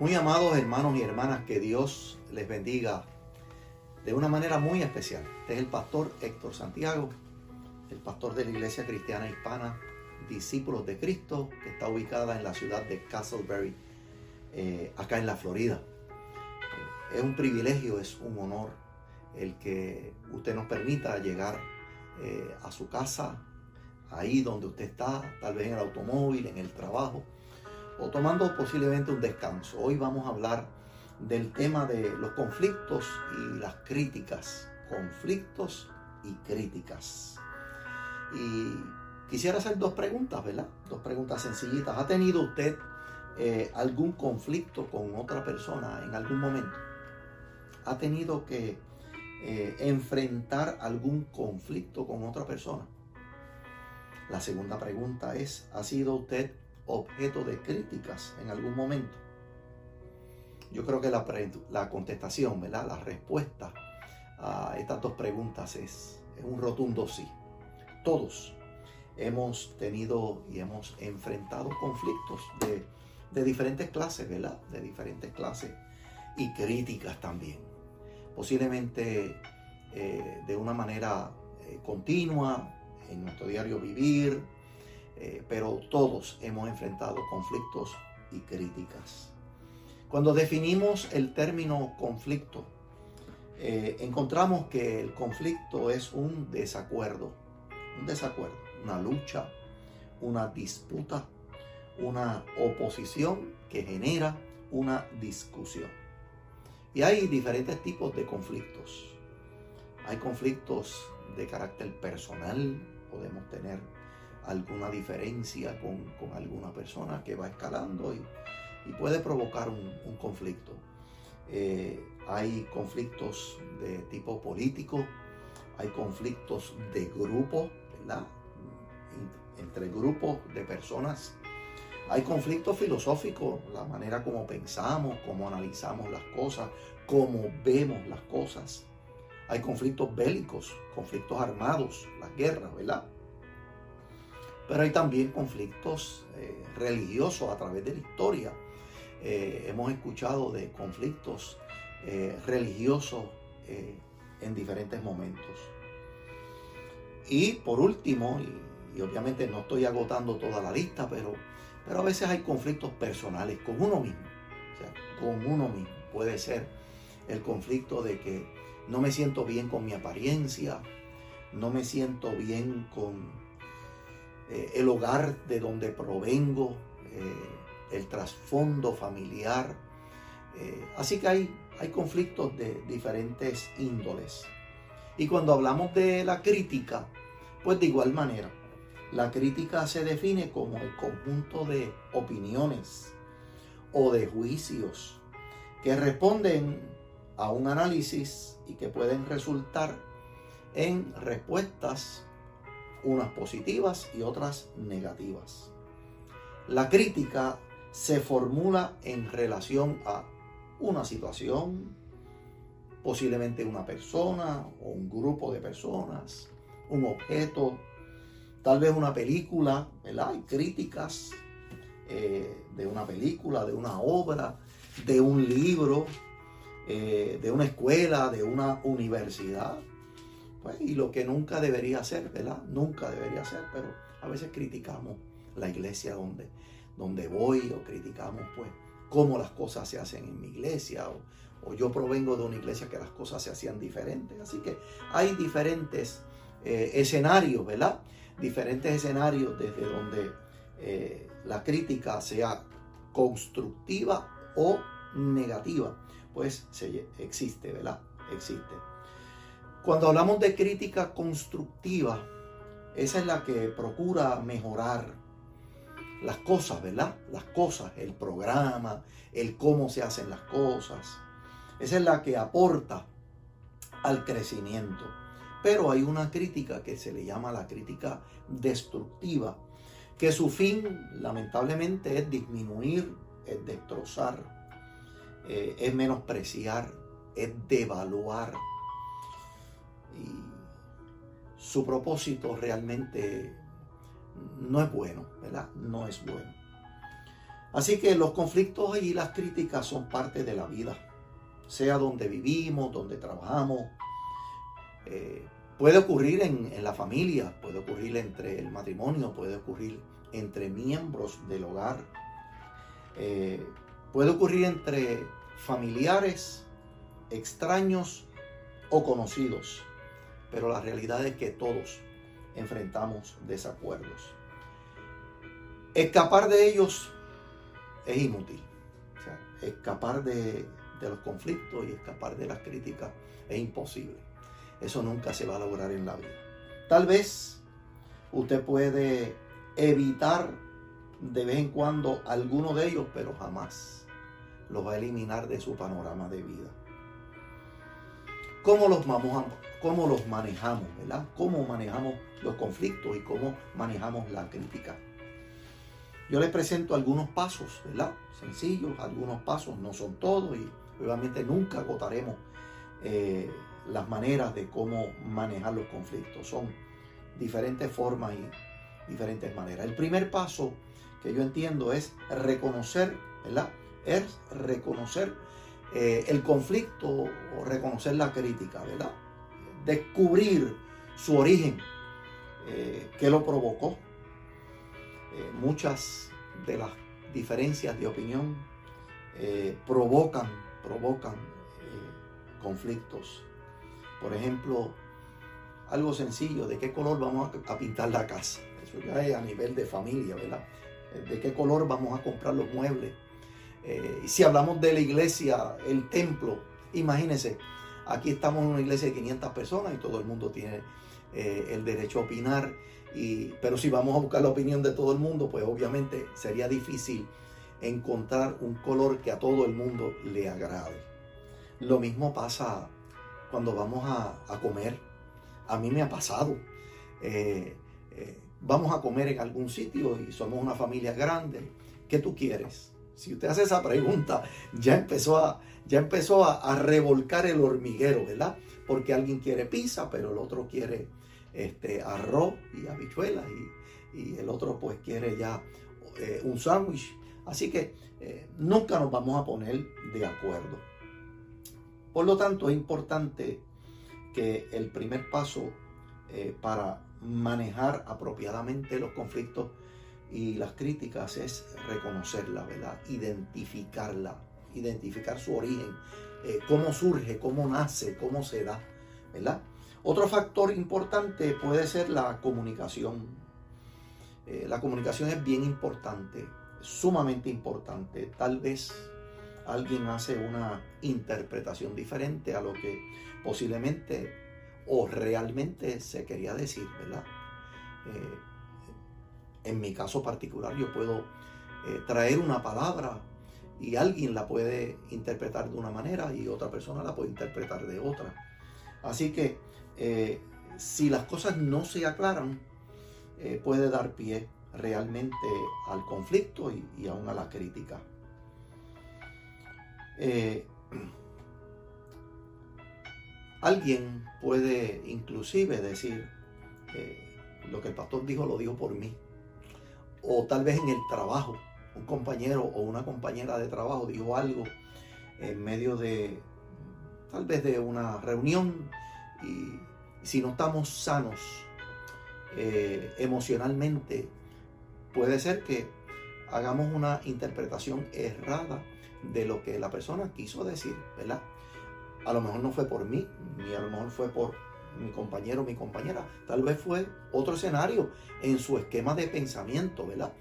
Muy amados hermanos y hermanas, que Dios les bendiga de una manera muy especial. Este es el pastor Héctor Santiago, el pastor de la Iglesia Cristiana Hispana, Discípulos de Cristo, que está ubicada en la ciudad de Castleberry, eh, acá en la Florida. Es un privilegio, es un honor el que usted nos permita llegar eh, a su casa, ahí donde usted está, tal vez en el automóvil, en el trabajo o tomando posiblemente un descanso. Hoy vamos a hablar del tema de los conflictos y las críticas. Conflictos y críticas. Y quisiera hacer dos preguntas, ¿verdad? Dos preguntas sencillitas. ¿Ha tenido usted eh, algún conflicto con otra persona en algún momento? ¿Ha tenido que eh, enfrentar algún conflicto con otra persona? La segunda pregunta es, ¿ha sido usted objeto de críticas en algún momento? Yo creo que la, la contestación, ¿verdad? la respuesta a estas dos preguntas es, es un rotundo sí. Todos hemos tenido y hemos enfrentado conflictos de, de diferentes clases, ¿verdad? De diferentes clases y críticas también. Posiblemente eh, de una manera eh, continua en nuestro diario vivir, eh, pero todos hemos enfrentado conflictos y críticas. Cuando definimos el término conflicto, eh, encontramos que el conflicto es un desacuerdo, un desacuerdo, una lucha, una disputa, una oposición que genera una discusión. Y hay diferentes tipos de conflictos. Hay conflictos de carácter personal, podemos tener alguna diferencia con, alguna persona que va escalando y, puede provocar un, conflicto. Eh, hay conflictos de tipo político, hay conflictos de grupo, ¿verdad? Entre grupos de personas. Hay conflictos filosóficos, la manera como pensamos, cómo analizamos las cosas, cómo vemos las cosas. Hay conflictos bélicos, conflictos armados, las guerras, ¿verdad? Pero hay también conflictos eh, religiosos a través de la historia. Eh, hemos escuchado de conflictos eh, religiosos en diferentes momentos. Y por último, y, obviamente no estoy agotando toda la lista, pero, pero a veces hay conflictos personales con uno mismo. O sea, con uno mismo. Puede ser el conflicto de que no me siento bien con mi apariencia, no me siento bien con eh, el hogar de donde provengo, eh, el trasfondo familiar. Eh, así que hay, hay conflictos de diferentes índoles. Y cuando hablamos de la crítica, pues de igual manera, la crítica se define como el conjunto de opiniones o de juicios que responden a un análisis y que pueden resultar en respuestas unas positivas y otras negativas. La crítica se formula en relación a una situación, posiblemente una persona o un grupo de personas, un objeto, tal vez una película, ¿verdad? Hay críticas eh, de una película, de una obra, de un libro, eh, de una escuela, de una universidad. Pues, y lo que nunca debería ser, ¿verdad? Nunca debería ser, pero a veces criticamos la iglesia donde, donde voy o criticamos pues cómo las cosas se hacen en mi iglesia o, yo provengo de una iglesia que las cosas se hacían diferentes. Así que hay diferentes eh, escenarios, ¿verdad? Diferentes escenarios desde donde eh, la crítica sea constructiva o negativa, pues se, existe, ¿verdad? Existe. Cuando hablamos de crítica constructiva, esa es la que procura mejorar las cosas, ¿verdad? Las cosas, el programa, el cómo se hacen las cosas. Esa es la que aporta al crecimiento. Pero hay una crítica que se le llama la crítica destructiva, que su fin lamentablemente es disminuir, es destrozar, eh, es menospreciar, es devaluar y su propósito realmente no es bueno, ¿verdad? No es bueno. Así que los conflictos y las críticas son parte de la vida, sea donde vivimos, donde trabajamos. Eh, puede ocurrir en, la familia, puede ocurrir entre el matrimonio, puede ocurrir entre miembros del hogar, eh, puede ocurrir entre familiares, extraños o conocidos. Pero la realidad es que todos enfrentamos desacuerdos. Escapar de ellos es inútil. escapar de, los conflictos y escapar de las críticas es imposible. Eso nunca se va a lograr en la vida. Tal vez usted puede evitar de vez en cuando alguno de ellos, pero jamás los va a eliminar de su panorama de vida. ¿Cómo los, cómo los manejamos? ¿verdad? ¿Cómo manejamos los conflictos y cómo manejamos la crítica? Yo les presento algunos pasos, ¿verdad? Sencillos, algunos pasos, no son todos y obviamente nunca agotaremos eh, las maneras de cómo manejar los conflictos. Son diferentes formas y diferentes maneras. El primer paso que yo entiendo es reconocer, ¿verdad? Es reconocer eh, el conflicto o reconocer la crítica, ¿verdad? Descubrir su origen, eh, qué lo provocó, eh, muchas de las diferencias de opinión eh, provocan, provocan conflictos. Por ejemplo, algo sencillo, ¿de qué color vamos a, pintar la casa? Eso ya es a nivel de familia, ¿verdad? ¿De qué color vamos a comprar los muebles? Y si hablamos de la iglesia, el templo, imagínense, aquí estamos en una iglesia de 500 personas y todo el mundo tiene el derecho a opinar pero si vamos a buscar la opinión de todo el mundo, pues obviamente sería difícil encontrar un color que a todo el mundo le agrade. Lo mismo pasa cuando vamos a, comer. A mí me ha pasado. Eh, eh, vamos a comer en algún sitio y somos una familia grande. ¿Qué tú quieres? Si usted hace esa pregunta, ya empezó a, ya empezó a revolcar el hormiguero, ¿verdad? Porque alguien quiere pizza, pero el otro quiere este, arroz y habichuelas y, el otro pues quiere ya eh, un sándwich. Así que eh, nunca nos vamos a poner de acuerdo. Por lo tanto, es importante que el primer paso eh, para manejar apropiadamente los conflictos y las críticas es reconocerla, ¿verdad? Identificarla, identificar su origen, cómo surge, cómo nace, cómo se da, ¿verdad? Otro factor importante puede ser la comunicación. Eh, la comunicación es bien importante, sumamente importante. Tal vez alguien hace una interpretación diferente a lo que posiblemente o realmente se quería decir, ¿verdad? Eh, en mi caso particular yo puedo eh, traer una palabra y alguien la puede interpretar de una manera y otra persona la puede interpretar de otra. Así que eh, si las cosas no se aclaran, eh, puede dar pie realmente al conflicto y, aún a la crítica. Alguien puede inclusive decir, lo que el pastor dijo lo dijo por mí. O tal vez en el trabajo, un compañero o una compañera de trabajo dijo algo en medio de, tal vez de una reunión y si no estamos sanos eh, emocionalmente, puede ser que hagamos una interpretación errada de lo que la persona quiso decir, ¿verdad? A lo mejor no fue por mí, ni a lo mejor fue por mi compañero mi compañera, tal vez fue otro escenario en su esquema de pensamiento, ¿verdad?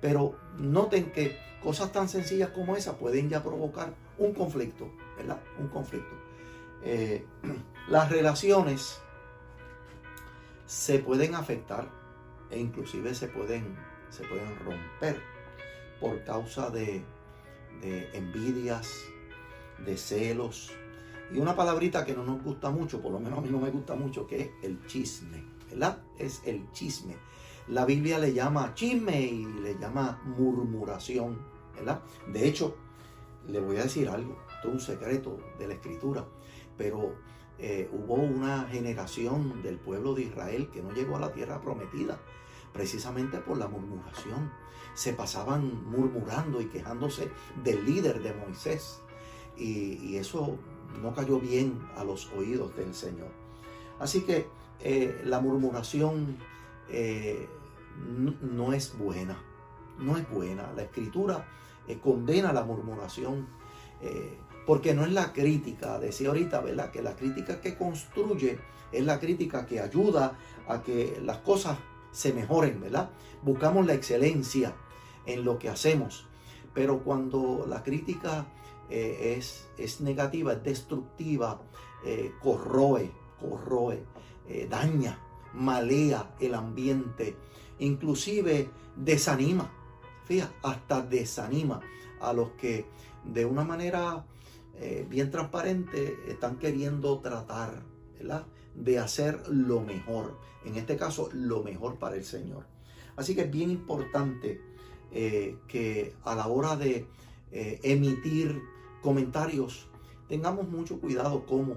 Pero noten que cosas tan sencillas como esa pueden ya provocar un conflicto, ¿verdad? Un conflicto. Eh, las relaciones se pueden afectar e inclusive se pueden, se pueden romper por causa de, envidias, de celos y una palabrita que no nos gusta mucho, por lo menos a mí no me gusta mucho, que es el chisme, ¿verdad? Es el chisme. La Biblia le llama chisme y le llama murmuración, ¿verdad? De hecho, le voy a decir algo, esto es un secreto de la escritura pero eh, hubo una generación del pueblo de Israel que no llegó a la tierra prometida precisamente por la murmuración. Se pasaban murmurando y quejándose del líder de Moisés. Y, eso no cayó bien a los oídos del Señor. Así que eh, la murmuración eh, no, es buena. No es buena. La escritura eh, condena la murmuración. porque no es la crítica, decía ahorita, ¿verdad? Que la crítica que construye es la crítica que ayuda a que las cosas se mejoren, ¿verdad? Buscamos la excelencia en lo que hacemos. Pero cuando la crítica eh, es, es, negativa, es destructiva, eh, corroe, corroe, eh, daña, malea el ambiente, inclusive desanima, fíjate, hasta desanima a los que de una manera bien transparente están queriendo tratar, de hacer lo mejor. En este caso, lo mejor para el Señor. Así que es bien importante que a la hora de emitir comentarios tengamos mucho cuidado cómo,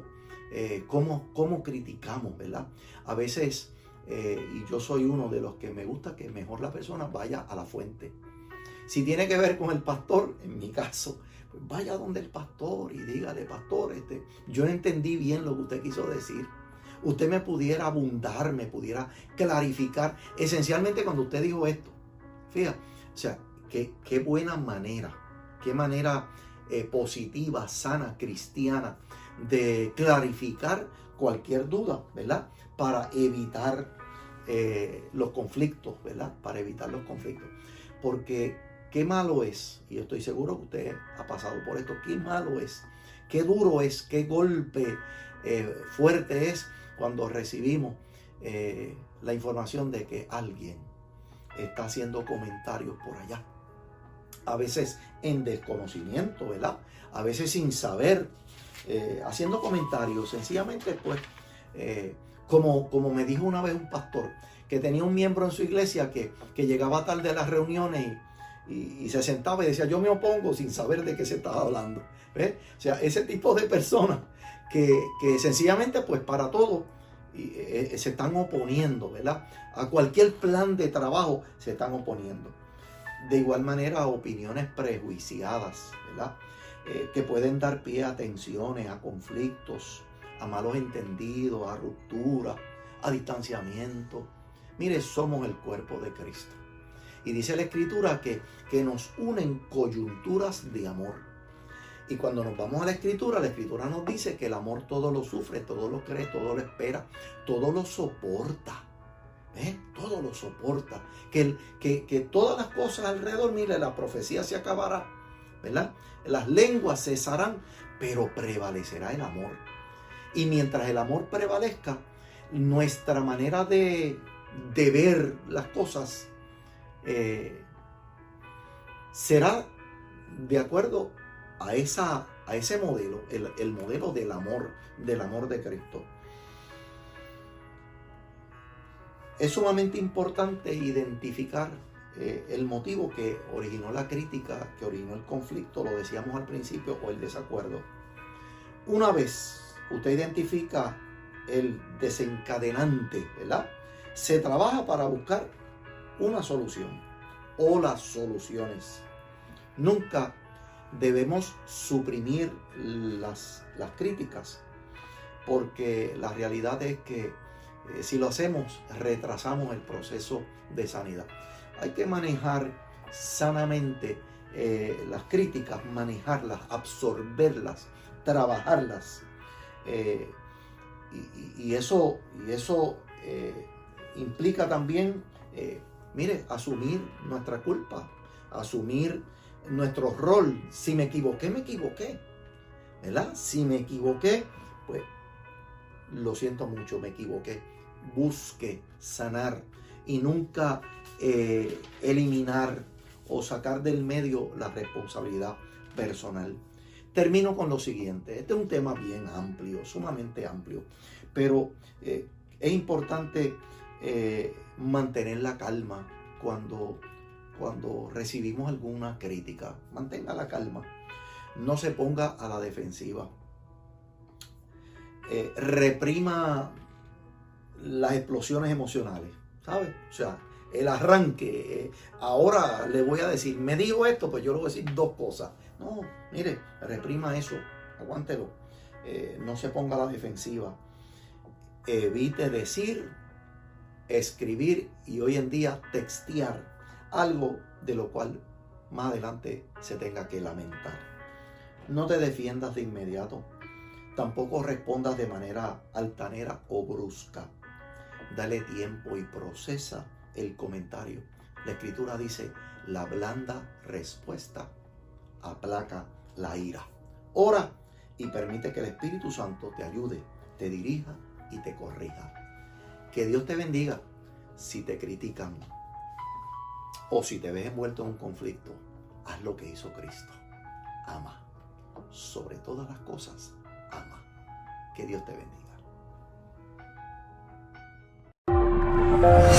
eh, cómo, cómo, criticamos, ¿verdad? A veces, y yo soy uno de los que me gusta que mejor la persona vaya a la fuente. Si tiene que ver con el pastor, en mi caso, pues vaya donde el pastor y dígale, pastor, este, yo entendí bien lo que usted quiso decir usted me pudiera abundar, me pudiera clarificar. Esencialmente cuando usted dijo esto, fíjate, o sea, qué, qué buena manera, qué manera eh, positiva, sana, cristiana de clarificar cualquier duda, ¿verdad? Para evitar eh, los conflictos, ¿verdad? Para evitar los conflictos. Porque qué malo es, y estoy seguro que usted ha pasado por esto, qué malo es, qué duro es, qué golpe eh, fuerte es cuando recibimos la información de que alguien está haciendo comentarios por allá. A veces en desconocimiento, ¿verdad? A veces sin saber, eh, haciendo comentarios, sencillamente pues, eh, como, como me dijo una vez un pastor, que tenía un miembro en su iglesia que, llegaba tarde a las reuniones y, se sentaba y decía, yo me opongo sin saber de qué se estaba hablando. O sea, ese tipo de personas que, sencillamente pues para todo eh, se están oponiendo, ¿verdad? A cualquier plan de trabajo se están oponiendo. De igual manera, opiniones prejuiciadas, ¿verdad? Eh, que pueden dar pie a tensiones, a conflictos, a malos entendidos, a ruptura, a distanciamiento. Mire, somos el cuerpo de Cristo. Y dice la Escritura que, que nos unen coyunturas de amor. Y cuando nos vamos a la escritura, la escritura nos dice que el amor todo lo sufre, todo lo cree, todo lo espera, todo lo soporta. ¿Eh? Todo lo soporta. Que, que, que, todas las cosas alrededor, mire, la profecía se acabará, ¿verdad? Las lenguas cesarán, pero prevalecerá el amor. Y mientras el amor prevalezca, nuestra manera de, de ver las cosas eh, será de acuerdo a, esa, a ese modelo, el, modelo del amor, del amor de Cristo. Es sumamente importante identificar eh, el motivo que originó la crítica, que originó el conflicto, lo decíamos al principio, o el desacuerdo. Una vez usted identifica el desencadenante, ¿verdad? Se trabaja para buscar una solución o las soluciones. Nunca debemos suprimir las, las críticas, porque la realidad es que eh, si lo hacemos, retrasamos el proceso de sanidad. Hay que manejar sanamente eh, las críticas, manejarlas, absorberlas, trabajarlas. Eh, y, eso, y eso implica también, mire, asumir nuestra culpa, asumir nuestro rol. Si me equivoqué, me equivoqué. ¿Verdad? Si me equivoqué, pues lo siento mucho, me equivoqué. Busque sanar y nunca eh, eliminar o sacar del medio la responsabilidad personal. Termino con lo siguiente. Este es un tema bien amplio, sumamente amplio, pero eh, es importante eh, mantener la calma cuando cuando recibimos alguna crítica. Mantenga la calma. No se ponga a la defensiva. Reprima las explosiones emocionales. ¿Sabe? O sea, el arranque. Ahora le voy a decir, me dijo esto, pues yo le voy a decir dos cosas. No, mire, reprima eso, aguántelo. Eh, no se ponga a la defensiva. Evite decir, escribir y hoy en día textear algo de lo cual más adelante se tenga que lamentar. No te defiendas de inmediato. Tampoco respondas de manera altanera o brusca. Dale tiempo y procesa el comentario. La escritura dice, la blanda respuesta aplaca la ira. Ora y permite que el Espíritu Santo te ayude, te dirija y te corrija. Que Dios te bendiga si te critican o si te ves envuelto en un conflicto. Haz lo que hizo Cristo. Ama. Sobre todas las cosas, ama. Que Dios te bendiga. Bye.